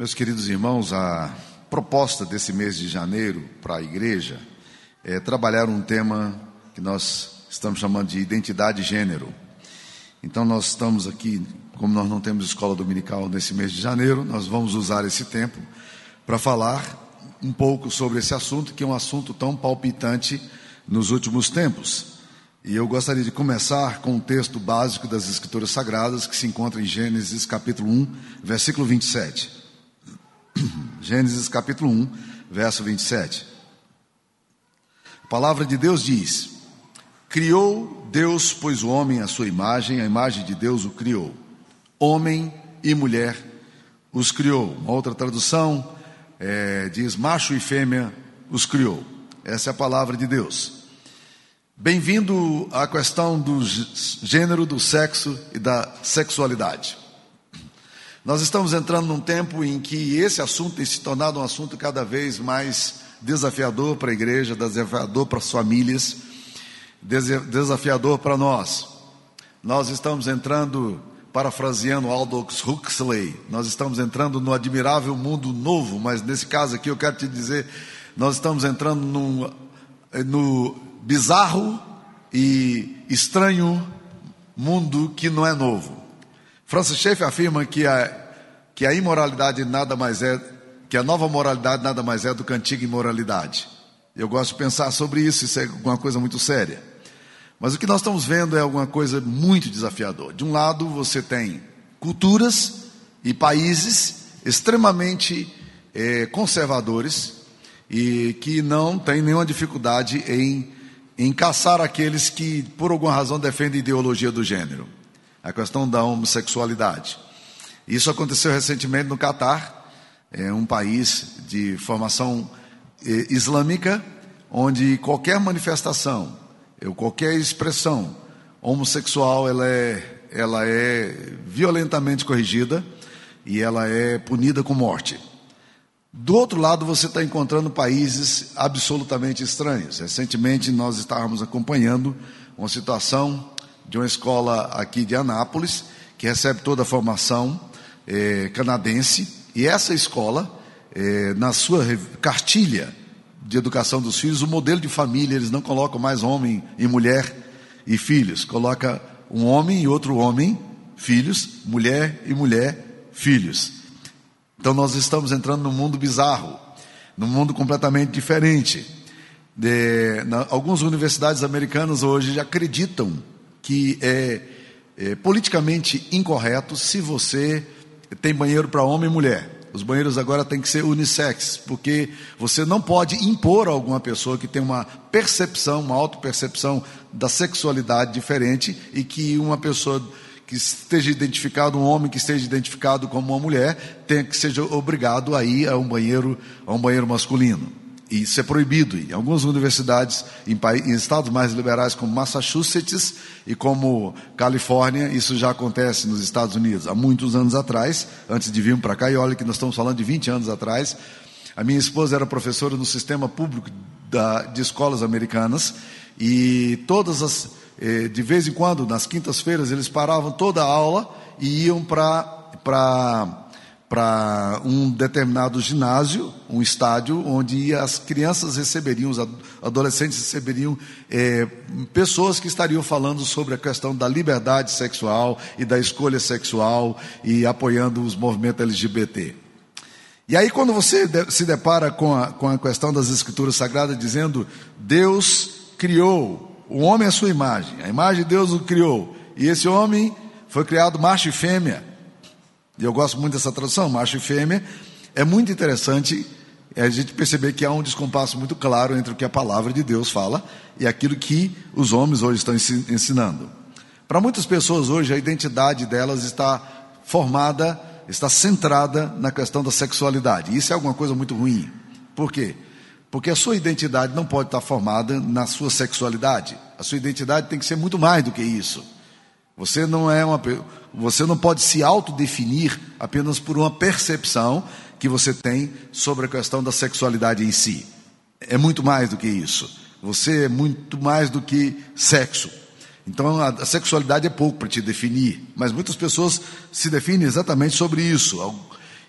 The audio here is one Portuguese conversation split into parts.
Meus queridos irmãos, a proposta desse mês de janeiro para a igreja é trabalhar um tema que nós estamos chamando de identidade e gênero. Então, nós estamos aqui, como nós não temos escola dominical nesse mês de janeiro, nós vamos usar esse tempo para falar um pouco sobre esse assunto, que é um assunto tão palpitante nos últimos tempos. E eu gostaria de começar com um texto básico das Escrituras Sagradas que se encontra em Gênesis capítulo 1, versículo 27. Gênesis capítulo 1, verso 27. A palavra de Deus diz: Criou Deus, pois o homem à sua imagem, a imagem de Deus o criou. Homem e mulher os criou. Uma outra tradução é, diz: macho e fêmea os criou. Essa é a palavra de Deus. Bem-vindo à questão do gênero, do sexo e da sexualidade. Nós estamos entrando num tempo em que esse assunto tem se tornado um assunto cada vez mais desafiador para a igreja, desafiador para as famílias, desafiador para nós. Nós estamos entrando, parafraseando Aldous Huxley, nós estamos entrando no admirável mundo novo, mas nesse caso aqui eu quero te dizer, nós estamos entrando num, no bizarro e estranho mundo que não é novo. Francis Schaeffer afirma que a, que a imoralidade nada mais é, que a nova moralidade nada mais é do que a antiga imoralidade. Eu gosto de pensar sobre isso, isso é uma coisa muito séria. Mas o que nós estamos vendo é alguma coisa muito desafiador. De um lado, você tem culturas e países extremamente é, conservadores e que não têm nenhuma dificuldade em, em caçar aqueles que, por alguma razão, defendem ideologia do gênero a questão da homossexualidade. Isso aconteceu recentemente no Catar, é um país de formação eh, islâmica, onde qualquer manifestação, qualquer expressão homossexual, ela é, ela é violentamente corrigida e ela é punida com morte. Do outro lado, você está encontrando países absolutamente estranhos. Recentemente, nós estávamos acompanhando uma situação de uma escola aqui de Anápolis, que recebe toda a formação é, canadense, e essa escola, é, na sua cartilha de educação dos filhos, o modelo de família, eles não colocam mais homem e mulher e filhos, coloca um homem e outro homem, filhos, mulher e mulher, filhos. Então nós estamos entrando num mundo bizarro, num mundo completamente diferente. De, na, algumas universidades americanas hoje já acreditam que é, é politicamente incorreto se você tem banheiro para homem e mulher. Os banheiros agora têm que ser unissex, porque você não pode impor a alguma pessoa que tem uma percepção, uma autopercepção da sexualidade diferente e que uma pessoa que esteja identificado, um homem que esteja identificado como uma mulher, tenha que seja obrigado a ir a um banheiro, a um banheiro masculino. E isso é proibido. Em algumas universidades, em, em, estados mais liberais como Massachusetts e como Califórnia, isso já acontece nos Estados Unidos. Há muitos anos atrás, antes de virmos para cá, e olha que nós estamos falando de 20 anos atrás, a minha esposa era professora no sistema público da, de escolas americanas e todas as, eh, de vez em quando, nas quintas-feiras, eles paravam toda a aula e iam para para um determinado ginásio, um estádio, onde as crianças receberiam, os adolescentes receberiam é, pessoas que estariam falando sobre a questão da liberdade sexual e da escolha sexual e apoiando os movimentos LGBT. E aí, quando você se depara com a, com a questão das Escrituras Sagradas, dizendo Deus criou o homem à sua imagem, a imagem de Deus o criou, e esse homem foi criado macho e fêmea. E eu gosto muito dessa tradução, macho e fêmea. É muito interessante a gente perceber que há um descompasso muito claro entre o que a palavra de Deus fala e aquilo que os homens hoje estão ensinando. Para muitas pessoas hoje, a identidade delas está formada, está centrada na questão da sexualidade. Isso é alguma coisa muito ruim. Por quê? Porque a sua identidade não pode estar formada na sua sexualidade. A sua identidade tem que ser muito mais do que isso. Você não é uma você não pode se autodefinir apenas por uma percepção que você tem sobre a questão da sexualidade em si. É muito mais do que isso. Você é muito mais do que sexo. Então a, sexualidade é pouco para te definir, mas muitas pessoas se definem exatamente sobre isso.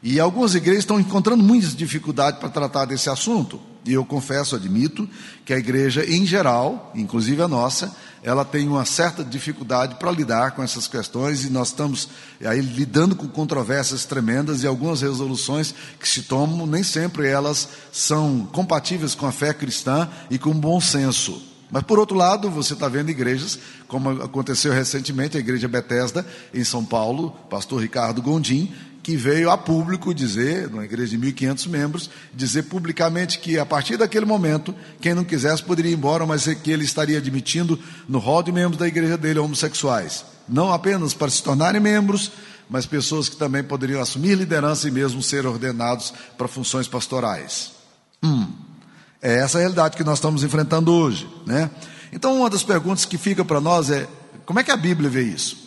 E algumas igrejas estão encontrando muitas dificuldades para tratar desse assunto. E eu confesso, admito, que a igreja em geral, inclusive a nossa, ela tem uma certa dificuldade para lidar com essas questões e nós estamos aí lidando com controvérsias tremendas e algumas resoluções que se tomam, nem sempre elas são compatíveis com a fé cristã e com o bom senso. Mas por outro lado, você está vendo igrejas, como aconteceu recentemente, a igreja Bethesda em São Paulo, pastor Ricardo Gondim, que veio a público dizer, numa igreja de 1.500 membros, dizer publicamente que a partir daquele momento, quem não quisesse poderia ir embora, mas que ele estaria admitindo no rol de membros da igreja dele homossexuais. Não apenas para se tornarem membros, mas pessoas que também poderiam assumir liderança e mesmo ser ordenados para funções pastorais. Hum, é essa a realidade que nós estamos enfrentando hoje, né? Então, uma das perguntas que fica para nós é: como é que a Bíblia vê isso?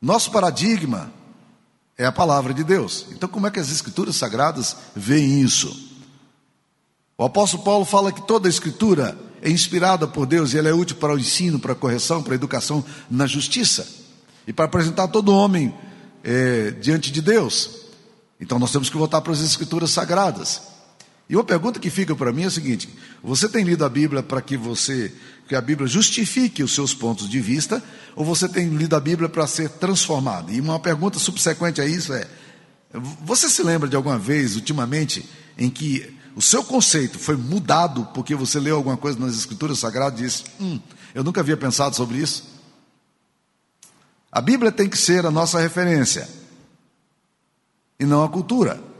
Nosso paradigma é a palavra de Deus. Então, como é que as Escrituras Sagradas veem isso? O apóstolo Paulo fala que toda a Escritura é inspirada por Deus e ela é útil para o ensino, para a correção, para a educação na justiça e para apresentar todo homem é, diante de Deus. Então, nós temos que voltar para as Escrituras Sagradas. E uma pergunta que fica para mim é a seguinte: você tem lido a Bíblia para que você que a Bíblia justifique os seus pontos de vista, ou você tem lido a Bíblia para ser transformado? E uma pergunta subsequente a isso é: você se lembra de alguma vez, ultimamente, em que o seu conceito foi mudado porque você leu alguma coisa nas Escrituras Sagradas e disse: Hum, eu nunca havia pensado sobre isso? A Bíblia tem que ser a nossa referência e não a cultura.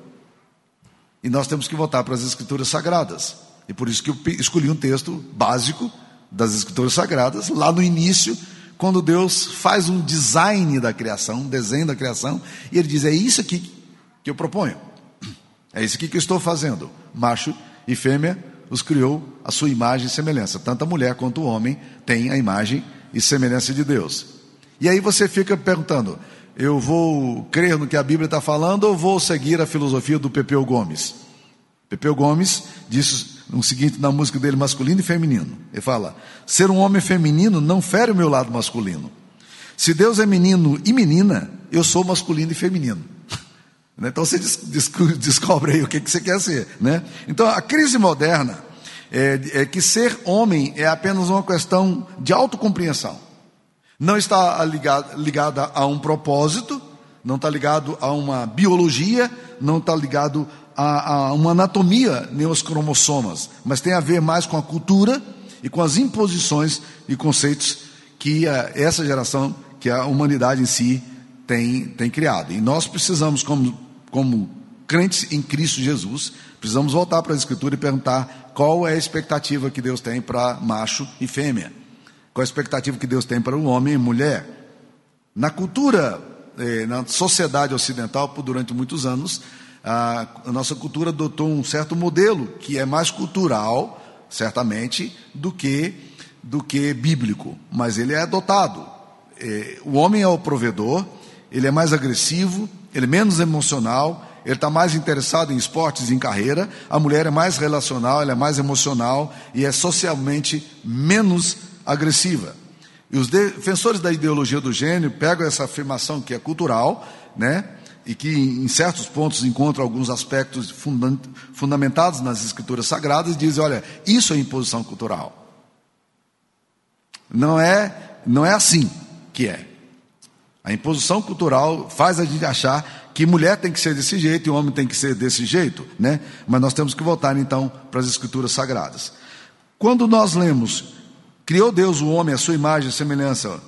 E nós temos que voltar para as Escrituras Sagradas. E por isso que eu escolhi um texto básico das Escrituras Sagradas, lá no início, quando Deus faz um design da criação, um desenho da criação, e ele diz: É isso aqui que eu proponho. É isso aqui que eu estou fazendo. Macho e fêmea os criou a sua imagem e semelhança. Tanto a mulher quanto o homem têm a imagem e semelhança de Deus. E aí você fica perguntando: eu vou crer no que a Bíblia está falando ou vou seguir a filosofia do Pepeu Gomes? Pepeu Gomes disse o seguinte na música dele, masculino e feminino. Ele fala: ser um homem feminino não fere o meu lado masculino. Se Deus é menino e menina, eu sou masculino e feminino. Né? Então você descobre aí o que você quer ser. Né? Então a crise moderna é, é que ser homem é apenas uma questão de autocompreensão. Não está ligada, a um propósito, não está ligado a uma biologia, não está ligado a, a, uma anatomia nem os cromossomas, mas tem a ver mais com a cultura e com as imposições e conceitos que a, essa geração, que a humanidade em si tem, tem criado. E nós precisamos, como, como crentes em Cristo Jesus, precisamos voltar para a Escritura e perguntar qual é a expectativa que Deus tem para macho e fêmea. Qual a expectativa que Deus tem para o homem e mulher? Na cultura, eh, na sociedade ocidental, por durante muitos anos, a, nossa cultura adotou um certo modelo que é mais cultural, certamente, do que do que bíblico, mas ele é adotado. É, o homem é o provedor, ele é mais agressivo, ele é menos emocional, ele está mais interessado em esportes e em carreira, a mulher é mais relacional, ela é mais emocional e é socialmente menos agressiva. E os defensores da ideologia do gênero pegam essa afirmação que é cultural, né? E que em certos pontos encontra alguns aspectos fundamentados nas escrituras sagradas e dizem, olha, isso é imposição cultural. Não é, não é assim que é. A imposição cultural faz a gente achar que mulher tem que ser desse jeito e homem tem que ser desse jeito, né? Mas nós temos que voltar então para as escrituras sagradas. Quando nós lemos Criou Deus o homem à sua imagem e semelhança.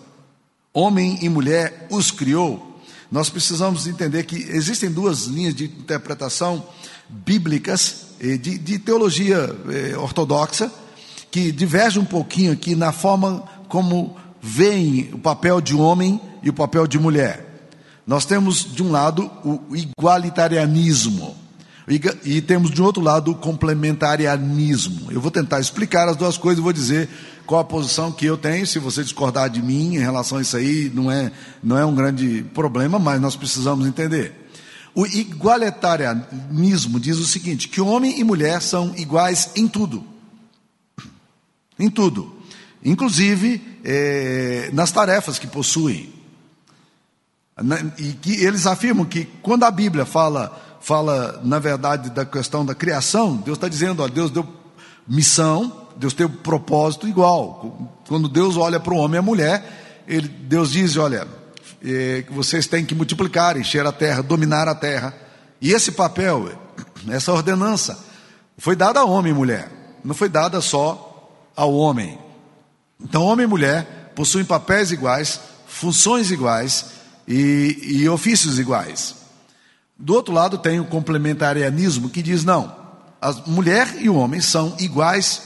Homem e mulher os criou. Nós precisamos entender que existem duas linhas de interpretação bíblicas, de, de teologia eh, ortodoxa, que divergem um pouquinho aqui na forma como veem o papel de homem e o papel de mulher. Nós temos, de um lado, o igualitarianismo. E temos de outro lado o complementarianismo. Eu vou tentar explicar as duas coisas e vou dizer qual a posição que eu tenho. Se você discordar de mim em relação a isso aí, não é, não é um grande problema, mas nós precisamos entender. O igualitarianismo diz o seguinte: que homem e mulher são iguais em tudo. Em tudo. Inclusive é, nas tarefas que possuem. E que eles afirmam que quando a Bíblia fala, fala na verdade da questão da criação, Deus está dizendo, ó, Deus deu missão, Deus um propósito igual. Quando Deus olha para o homem e a mulher, ele, Deus diz, olha, é, vocês têm que multiplicar, encher a terra, dominar a terra. E esse papel, essa ordenança, foi dada a homem e mulher, não foi dada só ao homem. Então, homem e mulher possuem papéis iguais, funções iguais e, e ofícios iguais. Do outro lado, tem o complementarianismo que diz: não, a mulher e o homem são iguais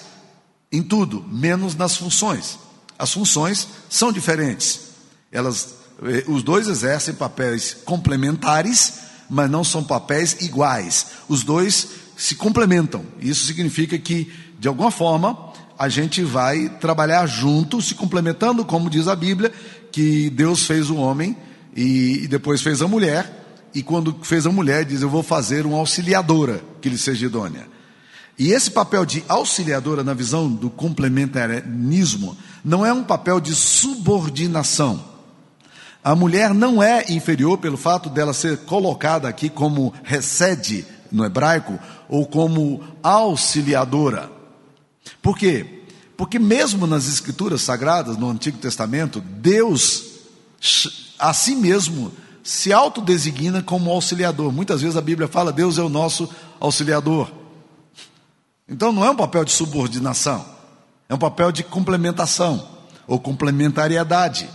em tudo, menos nas funções. As funções são diferentes. Elas, eh, os dois exercem papéis complementares, mas não são papéis iguais. Os dois se complementam. Isso significa que, de alguma forma, a gente vai trabalhar junto, se complementando, como diz a Bíblia, que Deus fez o homem e, e depois fez a mulher, e quando fez a mulher, diz: Eu vou fazer uma auxiliadora que lhe seja idônea. E esse papel de auxiliadora, na visão do complementarismo, não é um papel de subordinação. A mulher não é inferior pelo fato dela ser colocada aqui como recede no hebraico, ou como auxiliadora. Por quê? Porque mesmo nas escrituras sagradas, no Antigo Testamento, Deus a si mesmo se autodesigna como auxiliador. Muitas vezes a Bíblia fala, Deus é o nosso auxiliador. Então não é um papel de subordinação, é um papel de complementação ou complementariedade.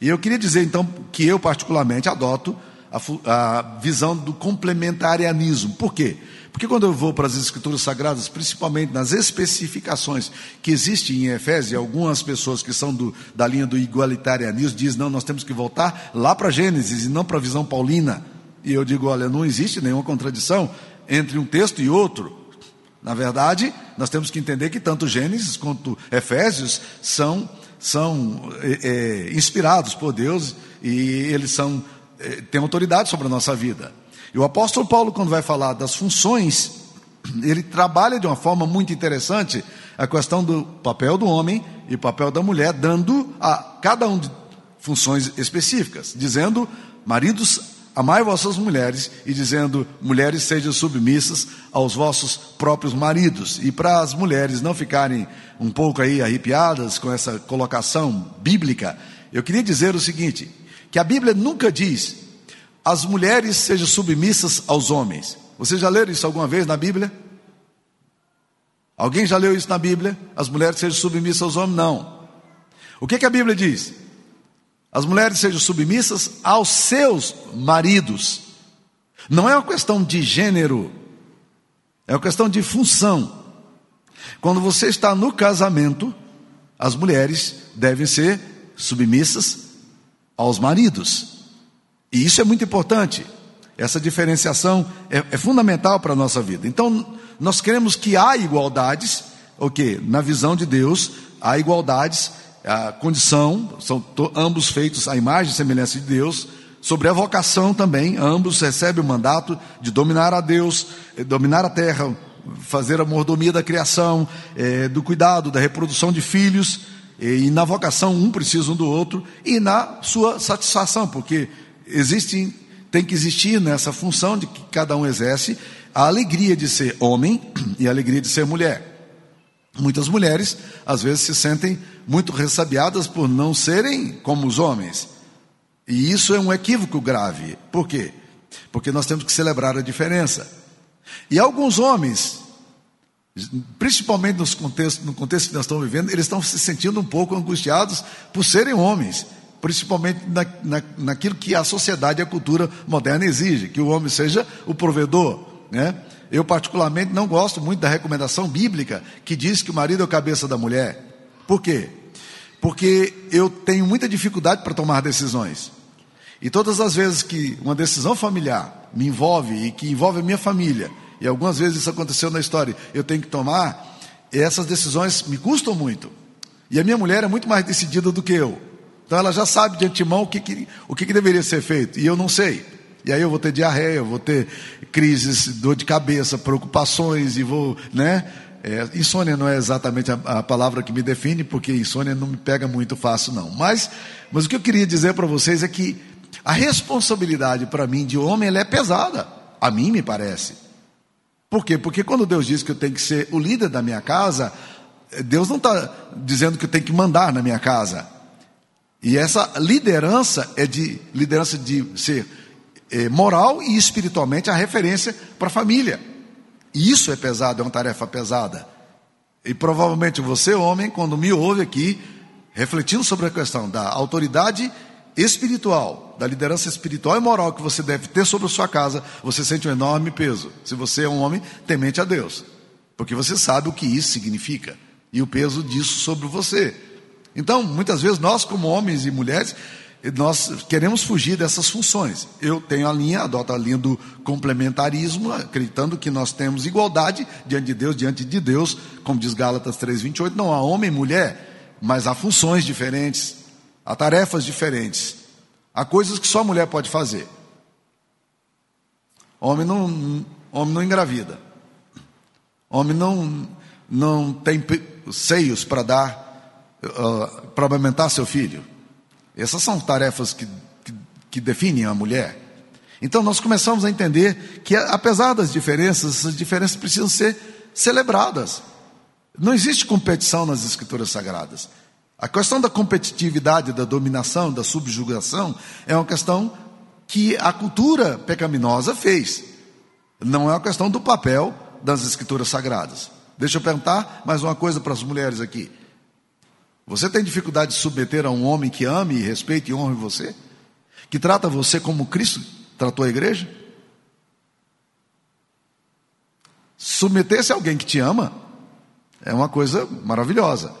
E eu queria dizer então que eu particularmente adoto a, a visão do complementarianismo. Por quê? Porque quando eu vou para as escrituras sagradas, principalmente nas especificações que existem em Efésios, algumas pessoas que são do, da linha do igualitarianismo dizem, não, nós temos que voltar lá para Gênesis e não para a visão paulina. E eu digo, olha, não existe nenhuma contradição entre um texto e outro. Na verdade, nós temos que entender que tanto Gênesis quanto Efésios são, são é, é, inspirados por Deus e eles são, é, têm autoridade sobre a nossa vida. E o apóstolo Paulo, quando vai falar das funções, ele trabalha de uma forma muito interessante a questão do papel do homem e papel da mulher, dando a cada um funções específicas, dizendo: maridos, amai vossas mulheres, e dizendo: mulheres, sejam submissas aos vossos próprios maridos. E para as mulheres não ficarem um pouco aí arrepiadas com essa colocação bíblica, eu queria dizer o seguinte: que a Bíblia nunca diz as mulheres sejam submissas aos homens. Vocês já leram isso alguma vez na Bíblia? Alguém já leu isso na Bíblia? As mulheres sejam submissas aos homens? Não. O que, que a Bíblia diz? As mulheres sejam submissas aos seus maridos. Não é uma questão de gênero, é uma questão de função. Quando você está no casamento, as mulheres devem ser submissas aos maridos. E isso é muito importante. Essa diferenciação é, é fundamental para a nossa vida. Então, nós queremos que há igualdades, o que? Na visão de Deus, há igualdades, a condição, são to, ambos feitos à imagem e semelhança de Deus, sobre a vocação também, ambos recebem o mandato de dominar a Deus, eh, dominar a terra, fazer a mordomia da criação, é, do cuidado, da reprodução de filhos, e, e na vocação um precisa um do outro, e na sua satisfação, porque existe, tem que existir nessa função de que cada um exerce a alegria de ser homem e a alegria de ser mulher. Muitas mulheres, às vezes, se sentem muito ressabiadas por não serem como os homens. E isso é um equívoco grave. Por quê? Porque nós temos que celebrar a diferença. E alguns homens, principalmente nos contextos, no contexto que nós estamos vivendo, eles estão se sentindo um pouco angustiados por serem homens principalmente na, na, naquilo que a sociedade e a cultura moderna exige, que o homem seja o provedor. Né? Eu, particularmente, não gosto muito da recomendação bíblica que diz que o marido é a cabeça da mulher. Por quê? Porque eu tenho muita dificuldade para tomar decisões. E todas as vezes que uma decisão familiar me envolve e que envolve a minha família, e algumas vezes isso aconteceu na história, eu tenho que tomar, essas decisões me custam muito. E a minha mulher é muito mais decidida do que eu. Então ela já sabe de antemão o que, que o que, que deveria ser feito, e eu não sei. E aí eu vou ter diarreia, eu vou ter crises, dor de cabeça, preocupações, e vou, né? É, insônia não é exatamente a, a, palavra que me define, porque insônia não me pega muito fácil, não. Mas, mas o que eu queria dizer para vocês é que A responsabilidade para mim de homem é pesada, a mim me parece. Por quê? Porque quando Deus diz que eu tenho que ser o líder da minha casa, Deus não está dizendo que eu tenho que mandar na minha casa. E essa liderança é de liderança de ser é, moral e espiritualmente a referência para a família. E isso é pesado, é uma tarefa pesada. E provavelmente você, homem, quando me ouve aqui, refletindo sobre a questão da autoridade espiritual, da liderança espiritual e moral que você deve ter sobre a sua casa, você sente um enorme peso. Se você é um homem temente a Deus, porque você sabe o que isso significa e o peso disso sobre você. Então, muitas vezes nós, como homens e mulheres, nós queremos fugir dessas funções. Eu tenho a linha, adoto a linha do complementarismo, acreditando que nós temos igualdade diante de Deus, diante de Deus, como diz Gálatas 3:28, não há homem e mulher, mas há funções diferentes, há tarefas diferentes. Há coisas que só a mulher pode fazer. Homem não, homem não engravida. Homem não não tem seios para dar uh, para amamentar seu filho. Essas são tarefas que, que, que definem a mulher. Então nós começamos a entender que, apesar das diferenças, essas diferenças precisam ser celebradas. Não existe competição nas escrituras sagradas. A questão da competitividade, da dominação, da subjugação é uma questão que a cultura pecaminosa fez. Não é uma questão do papel das escrituras sagradas. Deixa eu perguntar mais uma coisa para as mulheres aqui. Você tem dificuldade de submeter a um homem que ame, respeite e honre você? Que trata você como Cristo tratou a igreja? Submeter-se a alguém que te ama é uma coisa maravilhosa.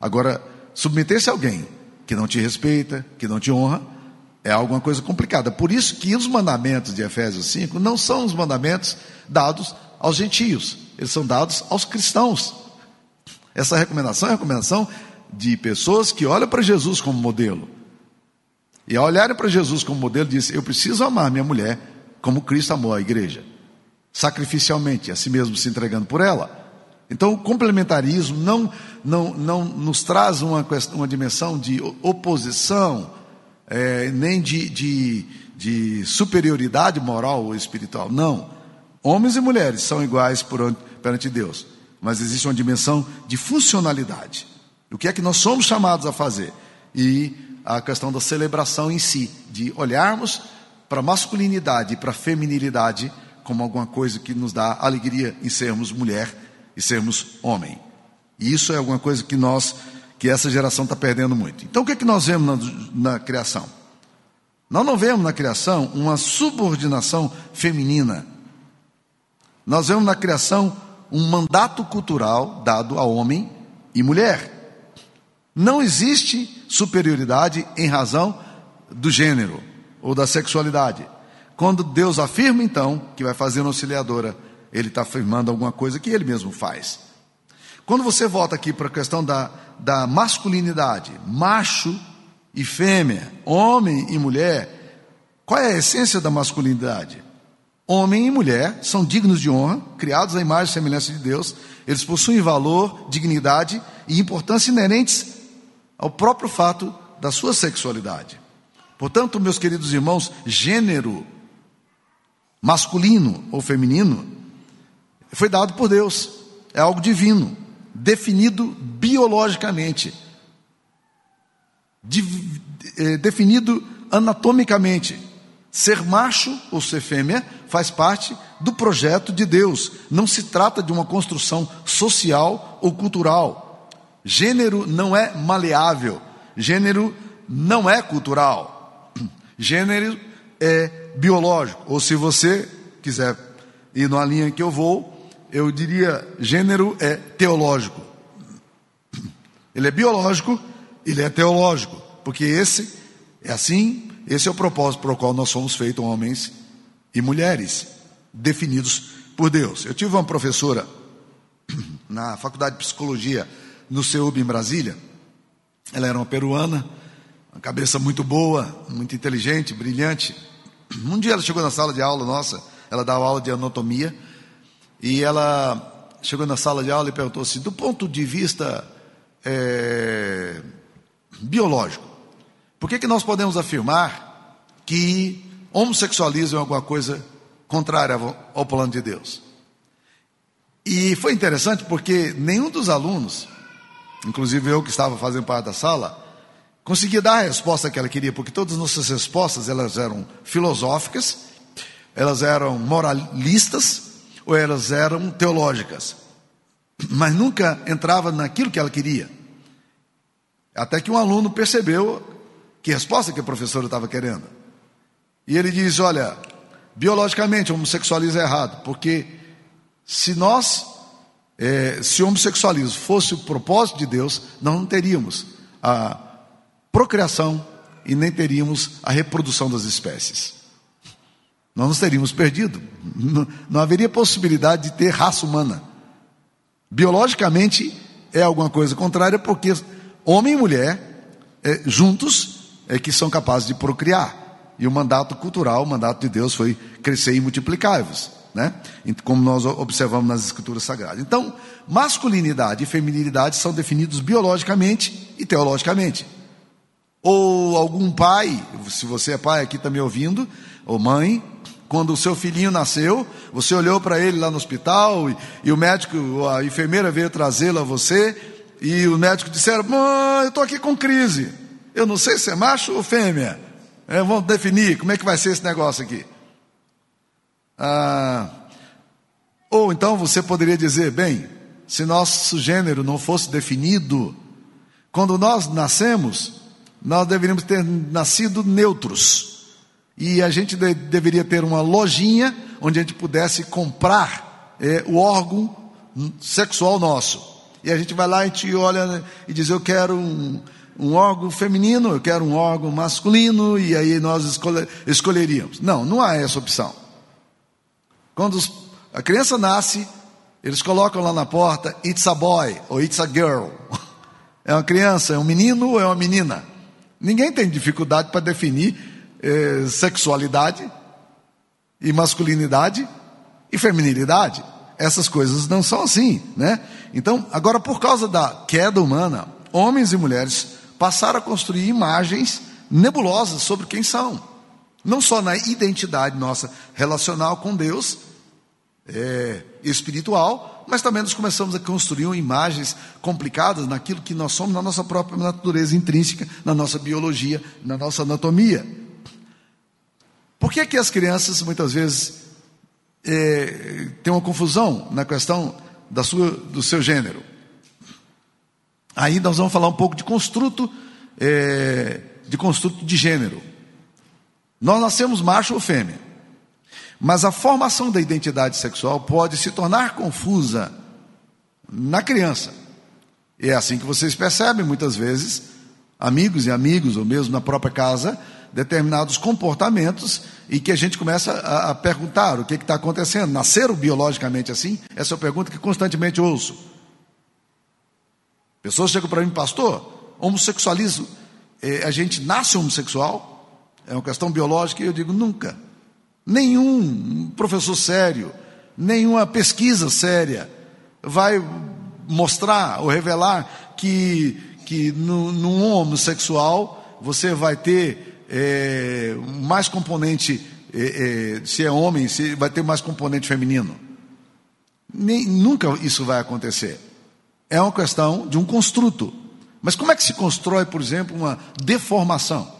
Agora, submeter-se a alguém que não te respeita, que não te honra, é alguma coisa complicada. Por isso que os mandamentos de Efésios 5 não são os mandamentos dados aos gentios, eles são dados aos cristãos. Essa recomendação é recomendação de pessoas que olham para Jesus como modelo. E ao olharem para Jesus como modelo, diz: Eu preciso amar minha mulher como Cristo amou a igreja, sacrificialmente, a si mesmo se entregando por ela. Então, o complementarismo não, não, não nos traz uma, uma dimensão de oposição, é, nem de, de, de superioridade moral ou espiritual. Não. Homens e mulheres são iguais perante Deus, mas existe uma dimensão de funcionalidade. O que é que nós somos chamados a fazer? E a questão da celebração em si, de olharmos para a masculinidade e para a feminilidade como alguma coisa que nos dá alegria em sermos mulher e sermos homem. E isso é alguma coisa que nós, que essa geração está perdendo muito. Então o que é que nós vemos na, na criação? Nós não vemos na criação uma subordinação feminina. Nós vemos na criação um mandato cultural dado a homem e mulher. Não existe superioridade em razão do gênero ou da sexualidade. Quando Deus afirma, então, que vai fazer uma auxiliadora, ele está afirmando alguma coisa que ele mesmo faz. Quando você volta aqui para a questão da, da masculinidade, macho e fêmea, homem e mulher, qual é a essência da masculinidade? Homem e mulher são dignos de honra, criados à imagem e semelhança de Deus, eles possuem valor, dignidade e importância inerentes ao próprio fato da sua sexualidade. Portanto, meus queridos irmãos, gênero masculino ou feminino foi dado por Deus, é algo divino, definido biologicamente, de, é, definido anatomicamente. Ser macho ou ser fêmea faz parte do projeto de Deus. Não se trata de uma construção social ou cultural. Gênero não é maleável, gênero não é cultural, gênero é biológico. Ou se você quiser ir numa linha que eu vou, eu diria: gênero é teológico. Ele é biológico, ele é teológico, porque esse é assim, esse é o propósito para o qual nós somos feitos homens e mulheres, definidos por Deus. Eu tive uma professora na faculdade de psicologia no CEUB em Brasília. Ela era uma peruana, uma cabeça muito boa, muito inteligente, brilhante. Um dia ela chegou na sala de aula nossa, ela dava aula de anatomia, e ela chegou na sala de aula e perguntou assim: do ponto de vista é, biológico, por que, que nós podemos afirmar que homossexualismo é alguma coisa contrária ao plano de Deus. E foi interessante porque nenhum dos alunos, inclusive eu que estava fazendo parte da sala, conseguia dar a resposta que ela queria, porque todas as nossas respostas elas eram filosóficas, elas eram moralistas ou elas eram teológicas, mas nunca entrava naquilo que ela queria. Até que um aluno percebeu que resposta que a professora estava querendo. E ele diz: Olha, biologicamente homossexualismo é errado, porque se nós, é, se o homossexualismo fosse o propósito de Deus, nós não teríamos a procriação e nem teríamos a reprodução das espécies. Nós nos teríamos perdido. Não, não haveria possibilidade de ter raça humana. Biologicamente é alguma coisa contrária, porque homem e mulher, é, juntos, é que são capazes de procriar. E o mandato cultural, o mandato de Deus foi crescer e multiplicar-vos, né? Como nós observamos nas escrituras sagradas. Então, masculinidade e feminilidade são definidos biologicamente e teologicamente. Ou algum pai, se você é pai aqui está me ouvindo, ou mãe, quando o seu filhinho nasceu, você olhou para ele lá no hospital e, e, o médico, a enfermeira veio trazê-lo a você e o médico disseram: Mãe, eu estou aqui com crise. Eu não sei se é macho ou fêmea. É, vamos definir como é que vai ser esse negócio aqui. Ah, ou então você poderia dizer: bem, se nosso gênero não fosse definido, quando nós nascemos, nós deveríamos ter nascido neutros. E a gente de, deveria ter uma lojinha onde a gente pudesse comprar é, o órgão sexual nosso. E a gente vai lá e te olha e diz: Eu quero um, um órgão feminino, eu quero um órgão masculino, e aí nós escolher, escolheríamos. Não, não há essa opção. Quando os, a criança nasce, eles colocam lá na porta: It's a boy ou It's a girl. É uma criança, é um menino ou é uma menina? Ninguém tem dificuldade para definir eh, sexualidade e masculinidade e feminilidade. Essas coisas não são assim, né? Então, agora por causa da queda humana, homens e mulheres passaram a construir imagens nebulosas sobre quem são. Não só na identidade nossa relacional com Deus, é, espiritual, mas também nós começamos a construir imagens complicadas naquilo que nós somos, na nossa própria natureza intrínseca, na nossa biologia, na nossa anatomia. Por que, que as crianças muitas vezes é, têm uma confusão na questão da sua, do seu gênero? Aí nós vamos falar um pouco de construto, é, de construto de gênero. Nós nascemos macho ou fêmea, mas a formação da identidade sexual pode se tornar confusa na criança. E é assim que vocês percebem muitas vezes, amigos e amigos, ou mesmo na própria casa, determinados comportamentos e que a gente começa a, a perguntar o que está acontecendo. Nasceram biologicamente assim? Essa é a pergunta que constantemente ouço. Pessoas chegam para mim, pastor, homossexualismo, é, a gente nasce homossexual? É uma questão biológica e eu digo nunca. Nenhum professor sério, nenhuma pesquisa séria vai mostrar ou revelar que, que no, num homossexual você vai ter é, mais componente, é, é, se é homem, se vai ter mais componente feminino. Nem, nunca isso vai acontecer é uma questão de um construto. Mas como é que se constrói, por exemplo, uma deformação?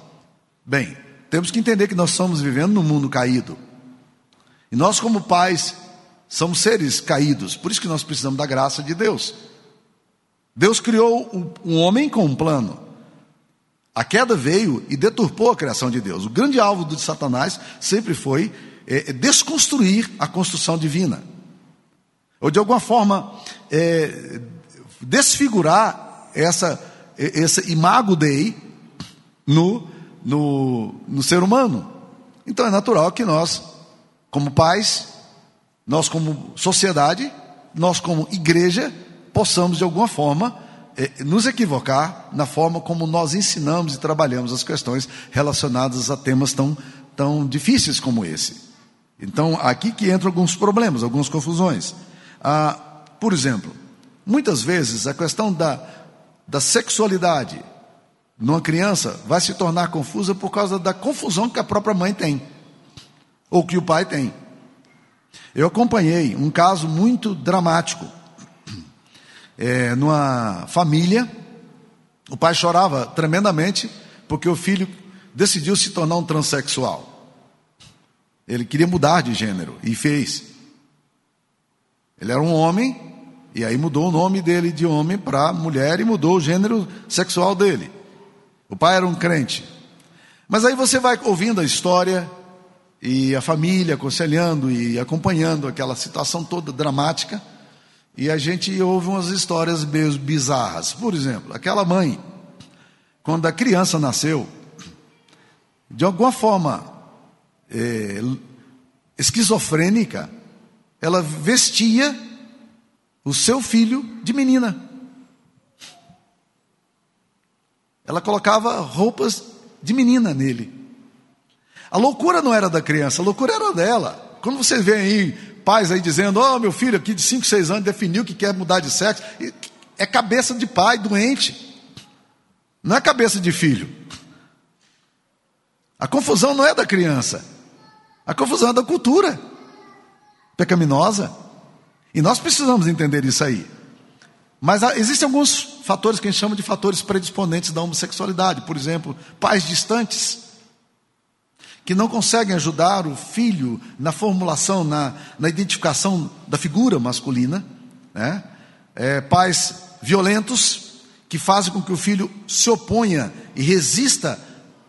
Bem, temos que entender que nós estamos vivendo num mundo caído. E nós, como pais, somos seres caídos. Por isso que nós precisamos da graça de Deus. Deus criou um homem com um plano. A queda veio e deturpou a criação de Deus. O grande alvo de Satanás sempre foi é, desconstruir a construção divina. Ou de alguma forma é, desfigurar essa, esse imago Dei no, no, no ser humano. Então é natural que nós, como pais, nós como sociedade, nós como igreja, possamos de alguma forma eh, nos equivocar na forma como nós ensinamos e trabalhamos as questões relacionadas a temas tão, tão difíceis como esse. Então, aqui que entram alguns problemas, algumas confusões. Ah, por exemplo, Muitas vezes a questão da, da sexualidade numa criança vai se tornar confusa por causa da confusão que a própria mãe tem, ou que o pai tem. Eu acompanhei um caso muito dramático. É, numa família, o pai chorava tremendamente porque o filho decidiu se tornar um transexual. Ele queria mudar de gênero e fez. Ele era um homem e aí mudou o nome dele de homem para mulher e mudou o gênero sexual dele. O pai era um crente. Mas aí você vai ouvindo a história e a família aconselhando e acompanhando aquela situação toda dramática. E a gente ouve umas histórias meio bizarras. Por exemplo, aquela mãe, quando a criança nasceu, de alguma forma é, esquizofrênica, ela vestia o seu filho de menina. Ela colocava roupas de menina nele. A loucura não era da criança, a loucura era dela. Quando você vê aí pais aí dizendo, ó, oh, meu filho aqui de 5, 6 anos definiu que quer mudar de sexo, é cabeça de pai doente. Não é cabeça de filho. A confusão não é da criança. A confusão é da cultura pecaminosa. E nós precisamos entender isso aí. Mas existem alguns fatores que a gente chama de fatores predisponentes da homossexualidade. Por exemplo, pais distantes, que não conseguem ajudar o filho na formulação, na, na identificação da figura masculina. Né? É, pais violentos, que fazem com que o filho se oponha e resista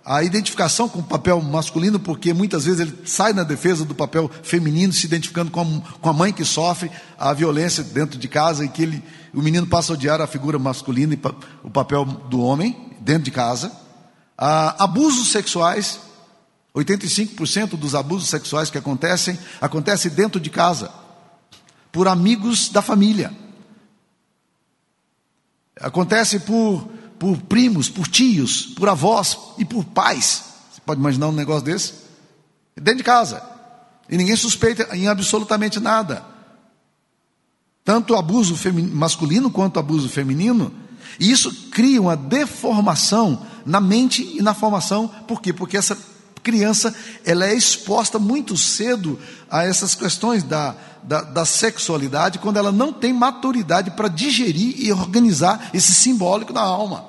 a identificação com o papel masculino, porque muitas vezes ele sai na defesa do papel feminino, se identificando com a, com a mãe que sofre a violência dentro de casa e que ele, o menino passa a odiar a figura masculina e o papel do homem dentro de casa. Ah, abusos sexuais, 85% dos abusos sexuais que acontecem, acontecem dentro de casa, por amigos da família. Acontece por por primos, por tios, por avós e por pais. Você pode imaginar um negócio desse? Dentro de casa. E ninguém suspeita em absolutamente nada. Tanto abuso masculino quanto abuso feminino. E isso cria uma deformação na mente e na formação. Por quê? Porque essa criança ela é exposta muito cedo a essas questões da, da, da sexualidade, quando ela não tem maturidade para digerir e organizar esse simbólico na alma.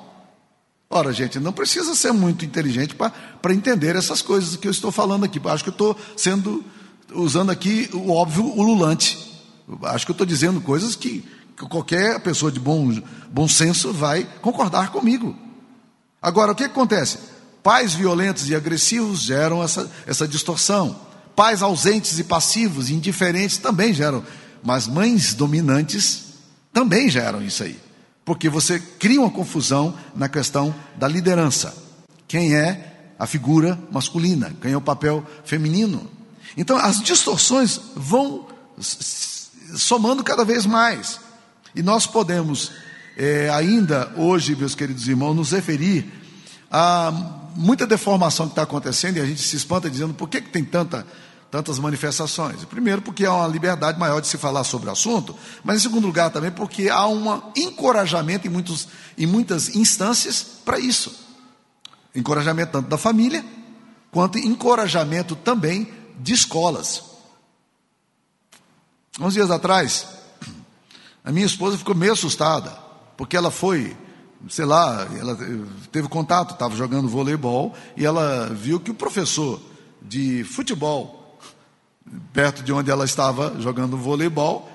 Ora, gente, não precisa ser muito inteligente para entender essas coisas que eu estou falando aqui. Acho que eu estou sendo, usando aqui o óbvio ululante. Acho que eu estou dizendo coisas que, que qualquer pessoa de bom, bom senso vai concordar comigo. Agora, o que acontece? Pais violentos e agressivos geram essa, essa distorção. Pais ausentes e passivos, indiferentes, também geram. Mas mães dominantes também geram isso aí. Porque você cria uma confusão na questão da liderança. Quem é a figura masculina? Quem é o papel feminino? Então, as distorções vão somando cada vez mais. E nós podemos, é, ainda hoje, meus queridos irmãos, nos referir a muita deformação que está acontecendo e a gente se espanta dizendo por que, que tem tanta, tantas manifestações. Primeiro, porque há uma liberdade maior de se falar sobre o assunto, mas em segundo lugar também porque há um encorajamento em, muitos, em muitas instâncias para isso. Encorajamento tanto da família, quanto encorajamento também de escolas. Uns dias atrás, a minha esposa ficou meio assustada, porque ela foi sei lá, ela teve contato, estava jogando voleibol e ela viu que o professor de futebol, perto de onde ela estava jogando voleibol,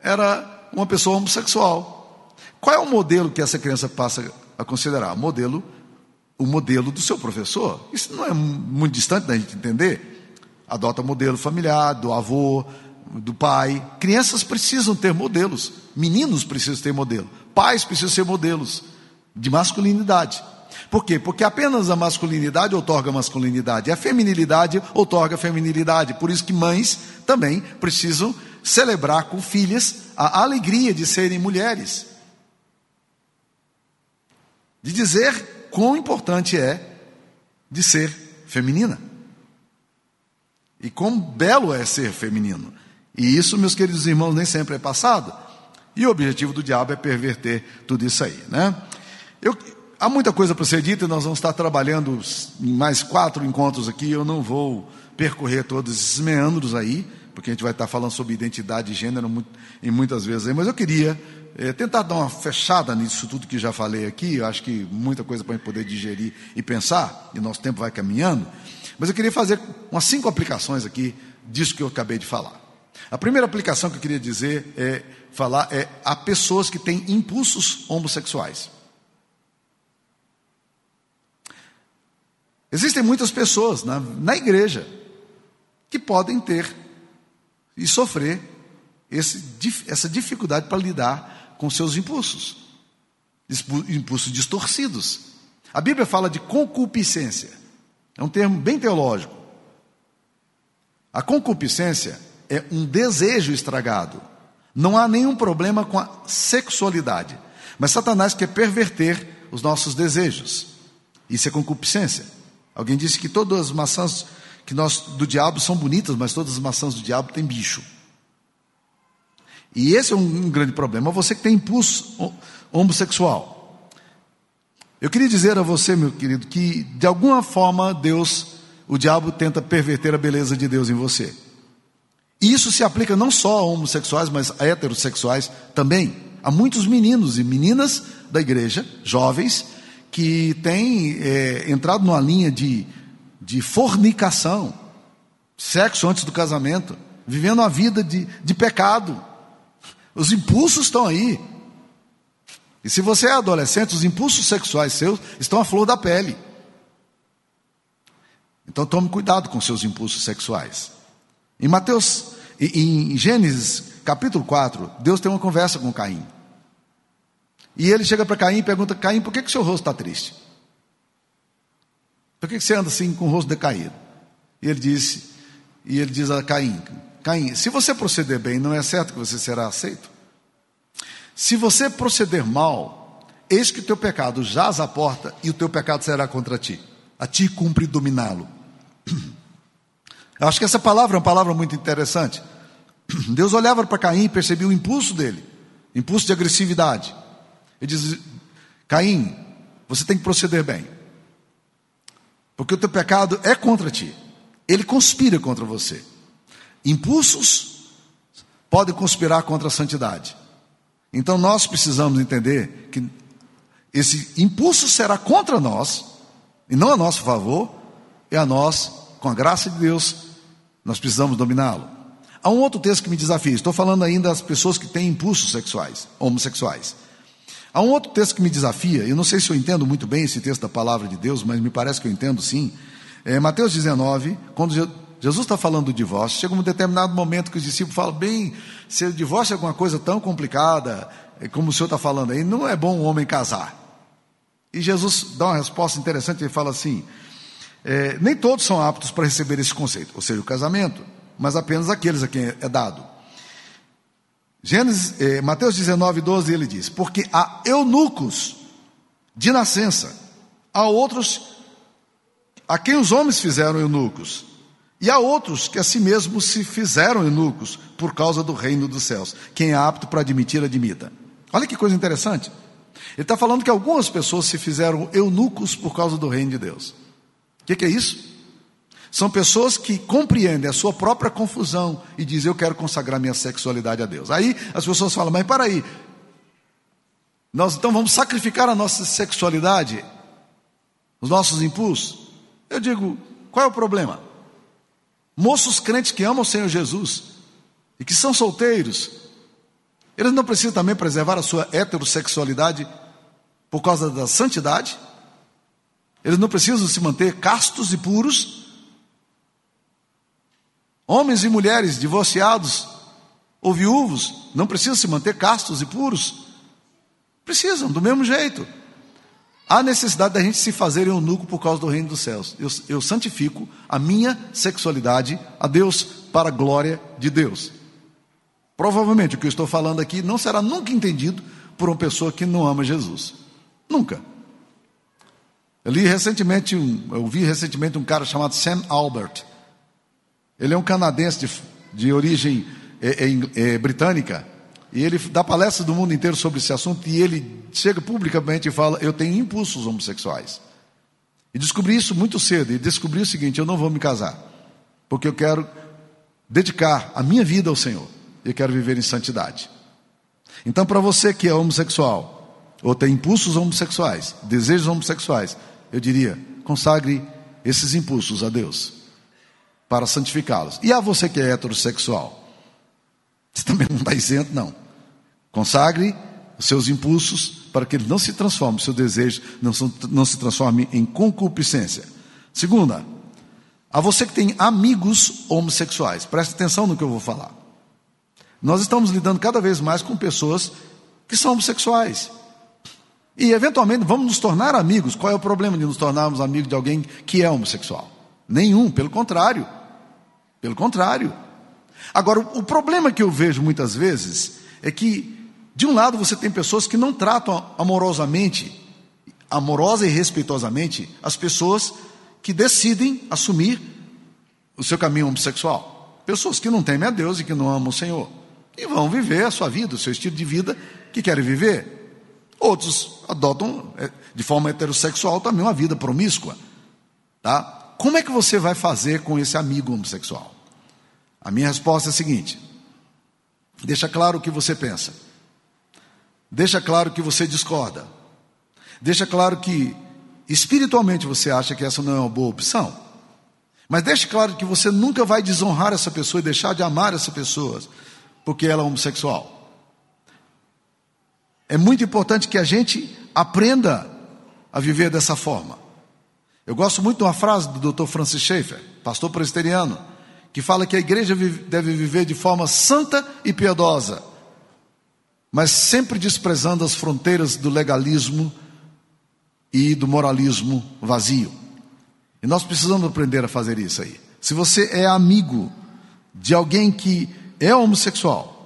era uma pessoa homossexual. Qual é o modelo que essa criança passa a considerar? O modelo, o modelo do seu professor. Isso não é muito distante da gente entender. Adota modelo familiar, do avô, do pai. Crianças precisam ter modelos. Meninos precisam ter modelo. Pais precisam ser modelos de masculinidade. Por quê? Porque apenas a masculinidade outorga masculinidade, a feminilidade outorga feminilidade. Por isso que mães também precisam celebrar com filhas a alegria de serem mulheres. De dizer quão importante é de ser feminina. E quão belo é ser feminino. E isso, meus queridos irmãos, nem sempre é passado. E o objetivo do diabo é perverter tudo isso aí, né? Eu, há muita coisa para ser dita e nós vamos estar trabalhando em mais quatro encontros aqui. Eu não vou percorrer todos esses meandros aí, porque a gente vai estar falando sobre identidade e gênero em muitas vezes aí, mas eu queria é, tentar dar uma fechada nisso tudo que já falei aqui. Eu acho que muita coisa para a gente poder digerir e pensar, e nosso tempo vai caminhando. Mas eu queria fazer umas cinco aplicações aqui disso que eu acabei de falar. A primeira aplicação que eu queria dizer é falar é há pessoas que têm impulsos homossexuais. Existem muitas pessoas na, na igreja que podem ter e sofrer esse, essa dificuldade para lidar com seus impulsos, impulsos distorcidos. A Bíblia fala de concupiscência, é um termo bem teológico. A concupiscência é um desejo estragado. Não há nenhum problema com a sexualidade, mas Satanás quer perverter os nossos desejos. Isso é concupiscência. Alguém disse que todas as maçãs que nós do diabo são bonitas, mas todas as maçãs do diabo têm bicho. E esse é um, grande problema. Você que tem impulso homossexual. Eu queria dizer a você, meu querido, que de alguma forma Deus, o diabo tenta perverter a beleza de Deus em você. Isso se aplica não só a homossexuais, mas a heterossexuais também. Há muitos meninos e meninas da igreja, jovens, que têm é, entrado numa linha de de fornicação, sexo antes do casamento, vivendo uma vida de, de pecado. Os impulsos estão aí. E se você é adolescente, os impulsos sexuais seus estão à flor da pele. Então tome cuidado com seus impulsos sexuais. Em Mateus, em Gênesis capítulo 4, Deus tem uma conversa com Caim. E ele chega para Caim e pergunta: Caim, por que, que seu rosto está triste? Por que você anda assim com o rosto decaído? E ele disse, e ele diz a Caim: Caim, se você proceder bem, não é certo que você será aceito? Se você proceder mal, eis que o teu pecado jaz à porta e o teu pecado será contra ti. A ti cumpre dominá-lo. Eu acho que essa palavra é uma palavra muito interessante. Deus olhava para Caim e percebia o impulso dele, impulso de agressividade. Ele diz: Caim, você tem que proceder bem. Porque o teu pecado é contra ti. Ele conspira contra você. Impulsos podem conspirar contra a santidade. Então nós precisamos entender que esse impulso será contra nós, e não a nosso favor, é a nós, com a graça de Deus, nós precisamos dominá-lo. Há um outro texto que me desafia, estou falando ainda das pessoas que têm impulsos sexuais, homossexuais. Há um outro texto que me desafia, eu não sei se eu entendo muito bem esse texto da palavra de Deus, mas me parece que eu entendo sim. É Mateus 19, quando Jesus está falando do divórcio, chega um determinado momento que os discípulos falam: bem, se o divórcio é alguma coisa tão complicada, é como o senhor está falando aí, não é bom um homem casar. E Jesus dá uma resposta interessante, ele fala assim: é, nem todos são aptos para receber esse conceito, ou seja, o casamento, mas apenas aqueles a quem é dado. Gênesis, eh, Mateus 19, 12, ele diz: Porque há eunucos de nascença, há outros a quem os homens fizeram eunucos, e há outros que a si mesmos se fizeram eunucos por causa do reino dos céus. Quem é apto para admitir, admita. Olha que coisa interessante. Ele está falando que algumas pessoas se fizeram eunucos por causa do reino de Deus. Que, que é isso? São pessoas que compreendem a sua própria confusão e dizem: Eu quero consagrar minha sexualidade a Deus. Aí as pessoas falam: Mas para aí, nós então vamos sacrificar a nossa sexualidade, os nossos impulsos? Eu digo: Qual é o problema? Moços crentes que amam o Senhor Jesus e que são solteiros, eles não precisam também preservar a sua heterossexualidade por causa da santidade? Eles não precisam se manter castos e puros? Homens e mulheres divorciados ou viúvos não precisam se manter castos e puros? Precisam, do mesmo jeito. Há necessidade da gente se fazer eunuco por causa do reino dos céus. Eu, eu santifico a minha sexualidade a Deus para a glória de Deus. Provavelmente o que eu estou falando aqui não será nunca entendido por uma pessoa que não ama Jesus. Nunca. Eu li recentemente, eu vi recentemente um cara chamado Sam Albert. Ele é um canadense de, de origem é, é, é, britânica. e ele dá palestras do mundo inteiro sobre esse assunto, e ele chega publicamente e fala: Eu tenho impulsos homossexuais. E descobri isso muito cedo, e descobri o seguinte: eu não vou me casar, porque eu quero dedicar a minha vida ao Senhor, eu quero viver em santidade. Então, para você que é homossexual, ou tem impulsos homossexuais, desejos homossexuais, eu diria: consagre esses impulsos a Deus, para santificá-los. E a você que é heterossexual, você também não está isento, não. Consagre os seus impulsos para que ele não se transforme, seu desejo não se transforme em concupiscência. Segunda, a você que tem amigos homossexuais, preste atenção no que eu vou falar. Nós estamos lidando cada vez mais com pessoas que são homossexuais. E eventualmente vamos nos tornar amigos. Qual é o problema de nos tornarmos amigos de alguém que é homossexual? Nenhum, pelo contrário. Pelo contrário. Agora, o problema que eu vejo muitas vezes é que de um lado, você tem pessoas que não tratam amorosamente, amorosa e respeitosamente, as pessoas que decidem assumir o seu caminho homossexual. Pessoas que não temem a Deus e que não amam o Senhor. E vão viver a sua vida, o seu estilo de vida que querem viver. Outros adotam, é, de forma heterossexual, também uma vida promíscua. Tá? Como é que você vai fazer com esse amigo homossexual? A minha resposta é a seguinte: deixa claro o que você pensa. Deixa claro que você discorda. Deixa claro que espiritualmente você acha que essa não é uma boa opção. Mas deixe claro que você nunca vai desonrar essa pessoa e deixar de amar essa pessoa porque ela é homossexual. É muito importante que a gente aprenda a viver dessa forma. Eu gosto muito de uma frase do Dr. Francis Schaeffer, pastor presbiteriano, que fala que a igreja deve viver de forma santa e piedosa mas sempre desprezando as fronteiras do legalismo e do moralismo vazio. E nós precisamos aprender a fazer isso aí. Se você é amigo de alguém que é homossexual,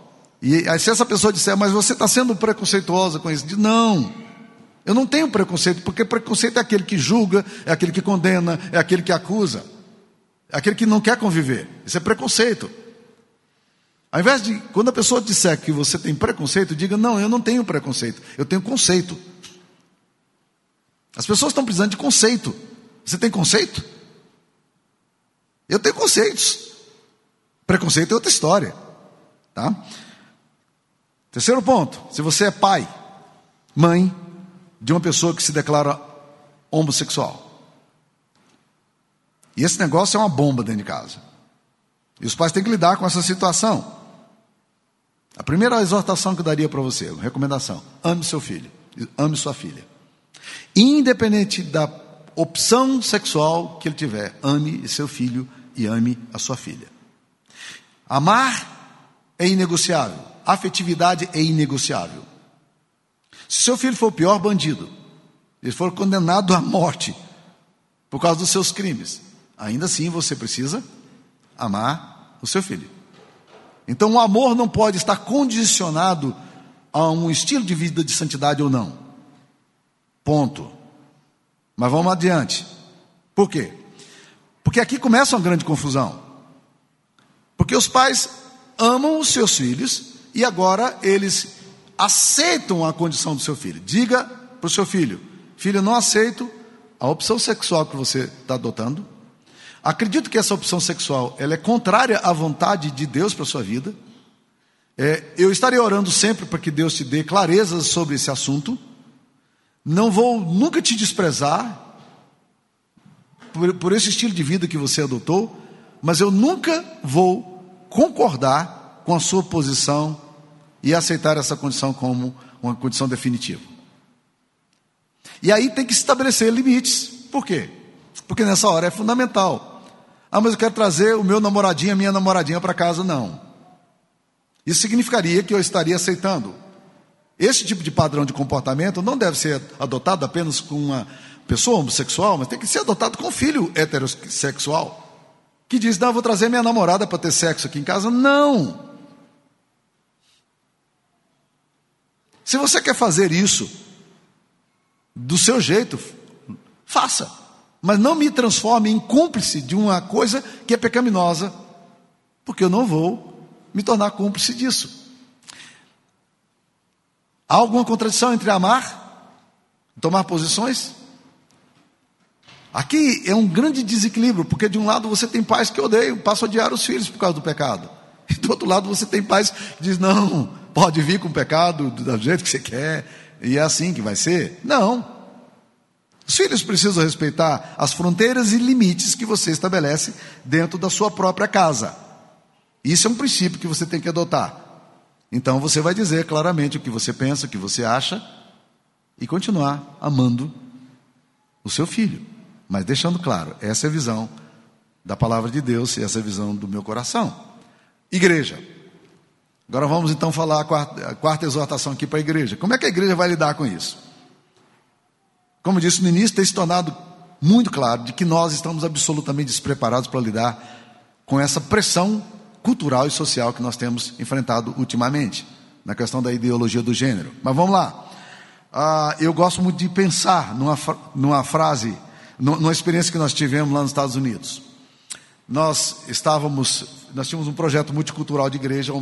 e se essa pessoa disser, mas você está sendo preconceituosa com isso, diz, não, eu não tenho preconceito, porque preconceito é aquele que julga, é aquele que condena, é aquele que acusa, é aquele que não quer conviver. Isso é preconceito. Ao invés de, quando a pessoa disser que você tem preconceito, diga: Não, eu não tenho preconceito, eu tenho conceito. As pessoas estão precisando de conceito. Você tem conceito? Eu tenho conceitos. Preconceito é outra história. Tá? Terceiro ponto: se você é pai, mãe de uma pessoa que se declara homossexual. E esse negócio é uma bomba dentro de casa. E os pais têm que lidar com essa situação. A primeira exortação que eu daria para você, recomendação: ame seu filho, ame sua filha. Independente da opção sexual que ele tiver, ame seu filho e ame a sua filha. Amar é inegociável, afetividade é inegociável. Se seu filho for o pior bandido, ele for condenado à morte por causa dos seus crimes, ainda assim você precisa amar o seu filho. Então o amor não pode estar condicionado a um estilo de vida de santidade ou não. Ponto. Mas vamos adiante. Por quê? Porque aqui começa uma grande confusão. Porque os pais amam os seus filhos e agora eles aceitam a condição do seu filho. Diga para o seu filho: Filho, não aceito a opção sexual que você está adotando. Acredito que essa opção sexual ela é contrária à vontade de Deus para a sua vida. É, eu estarei orando sempre para que Deus te dê clarezas sobre esse assunto. Não vou nunca te desprezar por, por esse estilo de vida que você adotou, mas eu nunca vou concordar com a sua posição e aceitar essa condição como uma condição definitiva. E aí tem que estabelecer limites. Por quê? Porque nessa hora é fundamental. Ah, mas eu quero trazer o meu namoradinho, a minha namoradinha para casa. Não. Isso significaria que eu estaria aceitando. Esse tipo de padrão de comportamento não deve ser adotado apenas com uma pessoa homossexual, mas tem que ser adotado com um filho heterossexual. Que diz, não, eu vou trazer minha namorada para ter sexo aqui em casa. Não. Se você quer fazer isso do seu jeito, faça mas não me transforme em cúmplice de uma coisa que é pecaminosa, porque eu não vou me tornar cúmplice disso. Há alguma contradição entre amar e tomar posições? Aqui é um grande desequilíbrio, porque de um lado você tem pais que odeiam, passam a odiar os filhos por causa do pecado. E do outro lado você tem pais que dizem, não, pode vir com o pecado do jeito que você quer, e é assim que vai ser. Não. Os filhos precisam respeitar as fronteiras e limites que você estabelece dentro da sua própria casa. Isso é um princípio que você tem que adotar. Então você vai dizer claramente o que você pensa, o que você acha, e continuar amando o seu filho. Mas deixando claro, essa é a visão da palavra de Deus e essa é a visão do meu coração. Igreja. Agora vamos então falar a quarta, a quarta exortação aqui para a igreja. Como é que a igreja vai lidar com isso? Como disse no início, tem se tornado muito claro de que nós estamos absolutamente despreparados para lidar com essa pressão cultural e social que nós temos enfrentado ultimamente, na questão da ideologia do gênero. Mas vamos lá. Ah, eu gosto muito de pensar numa, numa frase, numa experiência que nós tivemos lá nos Estados Unidos. Nós estávamos, nós tínhamos um projeto multicultural de igreja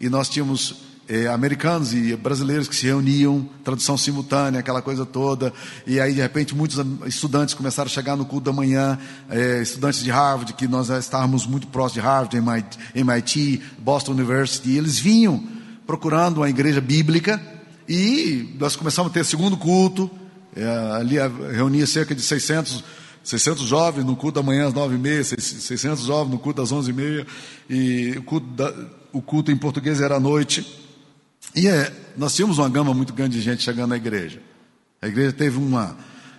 e nós tínhamos eh, americanos e brasileiros que se reuniam, tradução simultânea, aquela coisa toda, e aí de repente muitos estudantes começaram a chegar no culto da manhã, eh, estudantes de Harvard, que nós estávamos muito próximos de Harvard, MIT, Boston University, e eles vinham procurando uma igreja bíblica, e nós começamos a ter segundo culto, eh, ali reunia cerca de 600 600 jovens no culto da manhã às 9h30, 600 jovens no culto às 11h30, e o culto, da, o culto em português era à noite. E é, nós tínhamos uma gama muito grande de gente chegando à igreja. A igreja teve uma,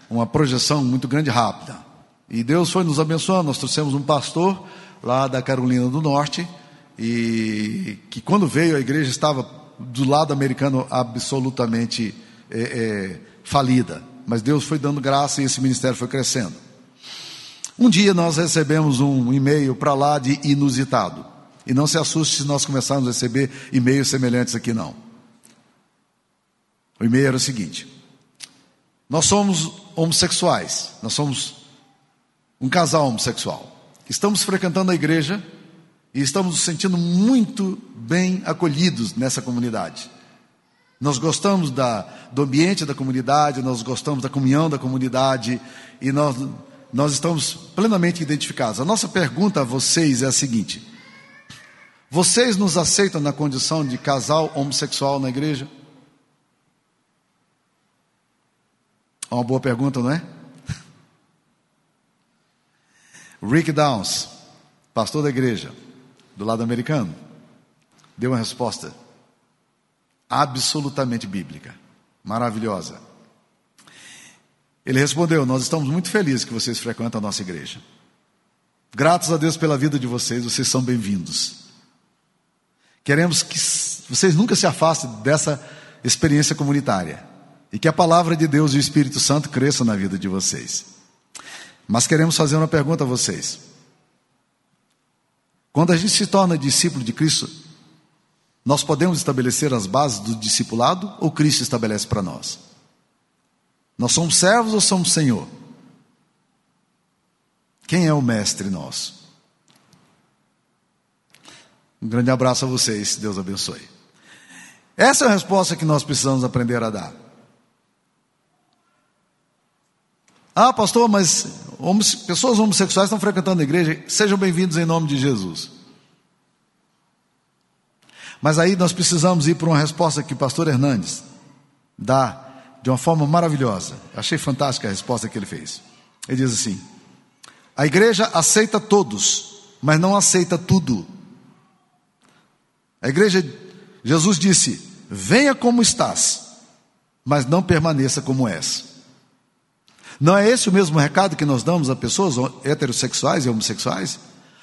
uma projeção muito grande e rápida. E Deus foi nos abençoando. Nós trouxemos um pastor lá da Carolina do Norte, e que quando veio a igreja estava do lado americano absolutamente é, é, falida. Mas Deus foi dando graça e esse ministério foi crescendo. Um dia nós recebemos um e-mail para lá de inusitado. E não se assuste se nós começarmos a receber e-mails semelhantes aqui, não. O e-mail era o seguinte: Nós somos homossexuais, nós somos um casal homossexual. Estamos frequentando a igreja e estamos nos sentindo muito bem acolhidos nessa comunidade. Nós gostamos da, do ambiente da comunidade, nós gostamos da comunhão da comunidade e nós, nós estamos plenamente identificados. A nossa pergunta a vocês é a seguinte: vocês nos aceitam na condição de casal homossexual na igreja? Uma boa pergunta, não é? Rick Downs, pastor da igreja, do lado americano, deu uma resposta absolutamente bíblica, maravilhosa. Ele respondeu: Nós estamos muito felizes que vocês frequentam a nossa igreja. Gratos a Deus pela vida de vocês, vocês são bem-vindos. Queremos que vocês nunca se afastem dessa experiência comunitária e que a palavra de Deus e o Espírito Santo cresçam na vida de vocês. Mas queremos fazer uma pergunta a vocês. Quando a gente se torna discípulo de Cristo, nós podemos estabelecer as bases do discipulado ou Cristo estabelece para nós? Nós somos servos ou somos Senhor? Quem é o mestre nosso? Um grande abraço a vocês, Deus abençoe. Essa é a resposta que nós precisamos aprender a dar. Ah, pastor, mas pessoas homossexuais estão frequentando a igreja, sejam bem-vindos em nome de Jesus. Mas aí nós precisamos ir para uma resposta que o pastor Hernandes dá de uma forma maravilhosa. Achei fantástica a resposta que ele fez. Ele diz assim: A igreja aceita todos, mas não aceita tudo. A igreja, Jesus disse: venha como estás, mas não permaneça como és. Não é esse o mesmo recado que nós damos a pessoas heterossexuais e homossexuais?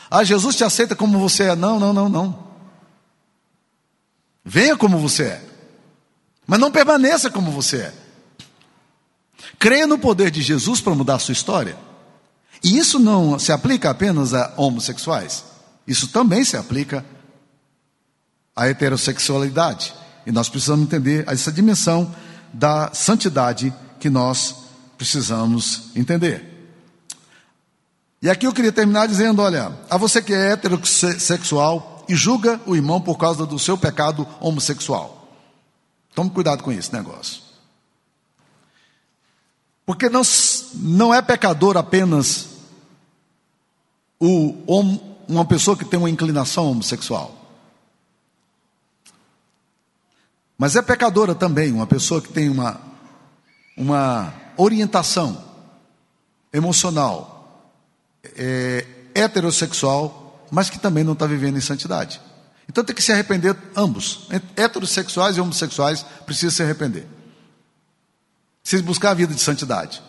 Ah, Jesus te aceita como você é. Não, não, não, não. Venha como você é, mas não permaneça como você é. Creia no poder de Jesus para mudar a sua história. E isso não se aplica apenas a homossexuais, isso também se aplica a heterossexualidade. E nós precisamos entender essa dimensão da santidade que nós precisamos entender. E aqui eu queria terminar dizendo: olha, a você que é heterossexual e julga o irmão por causa do seu pecado homossexual. Tome cuidado com esse negócio. Porque não, não é pecador apenas o, uma pessoa que tem uma inclinação homossexual. Mas é pecadora também uma pessoa que tem uma, uma orientação emocional é, heterossexual, mas que também não está vivendo em santidade. Então tem que se arrepender ambos, heterossexuais e homossexuais precisam se arrepender. Precisa buscar a vida de santidade.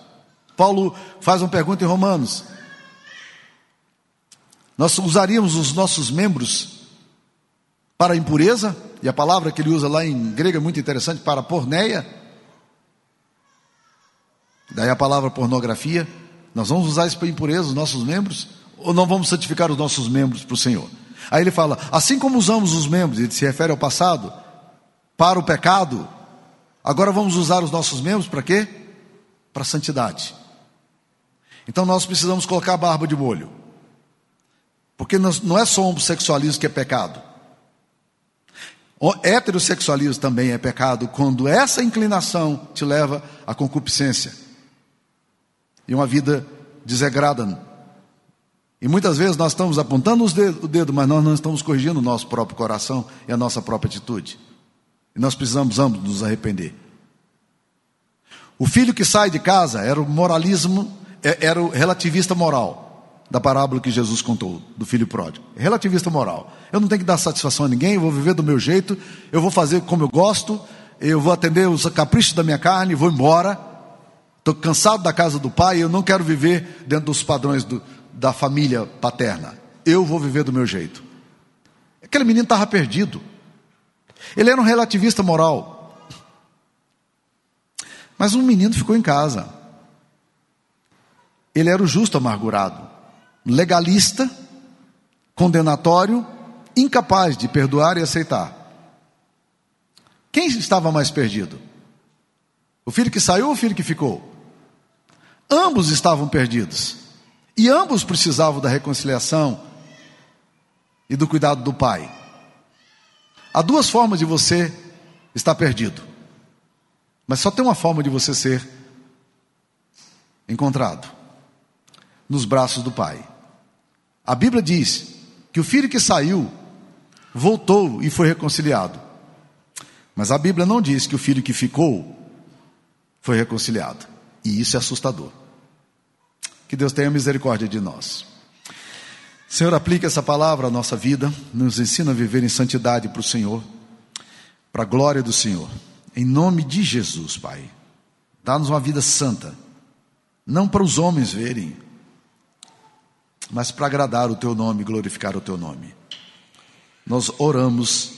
Paulo faz uma pergunta em Romanos. Nós usaríamos os nossos membros para a impureza, e a palavra que ele usa lá em grego é muito interessante, para porneia. Daí a palavra pornografia. Nós vamos usar isso para impureza, os nossos membros, ou não vamos santificar os nossos membros para o Senhor? Aí ele fala: assim como usamos os membros, ele se refere ao passado, para o pecado, agora vamos usar os nossos membros para quê? Para santidade. Então nós precisamos colocar a barba de molho. Porque não é só homossexualismo que é pecado. O heterossexualismo também é pecado quando essa inclinação te leva à concupiscência e uma vida desregrada e muitas vezes nós estamos apontando o dedo, mas nós não estamos corrigindo o nosso próprio coração e a nossa própria atitude. E nós precisamos ambos nos arrepender. O filho que sai de casa era o moralismo, é, era o relativista moral da parábola que Jesus contou, do filho pródigo. Relativista moral. Eu não tenho que dar satisfação a ninguém, eu vou viver do meu jeito, eu vou fazer como eu gosto, eu vou atender os caprichos da minha carne, vou embora. Estou cansado da casa do pai, eu não quero viver dentro dos padrões do, da família paterna. Eu vou viver do meu jeito. Aquele menino estava perdido. Ele era um relativista moral. Mas um menino ficou em casa. Ele era o justo amargurado, legalista, condenatório, incapaz de perdoar e aceitar. Quem estava mais perdido? O filho que saiu ou o filho que ficou? Ambos estavam perdidos. E ambos precisavam da reconciliação e do cuidado do pai. Há duas formas de você estar perdido. Mas só tem uma forma de você ser encontrado: nos braços do pai. A Bíblia diz que o filho que saiu voltou e foi reconciliado. Mas a Bíblia não diz que o filho que ficou foi reconciliado. E isso é assustador. Que Deus tenha misericórdia de nós. Senhor, aplique essa palavra à nossa vida, nos ensina a viver em santidade para o Senhor, para a glória do Senhor. Em nome de Jesus, Pai. Dá-nos uma vida santa, não para os homens verem, mas para agradar o Teu nome, glorificar o Teu nome. Nós oramos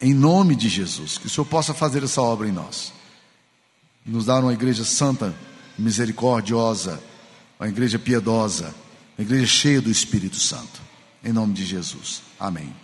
em nome de Jesus, que o Senhor possa fazer essa obra em nós, nos dar uma igreja santa, misericordiosa, uma igreja piedosa, uma igreja cheia do Espírito Santo. Em nome de Jesus. Amém.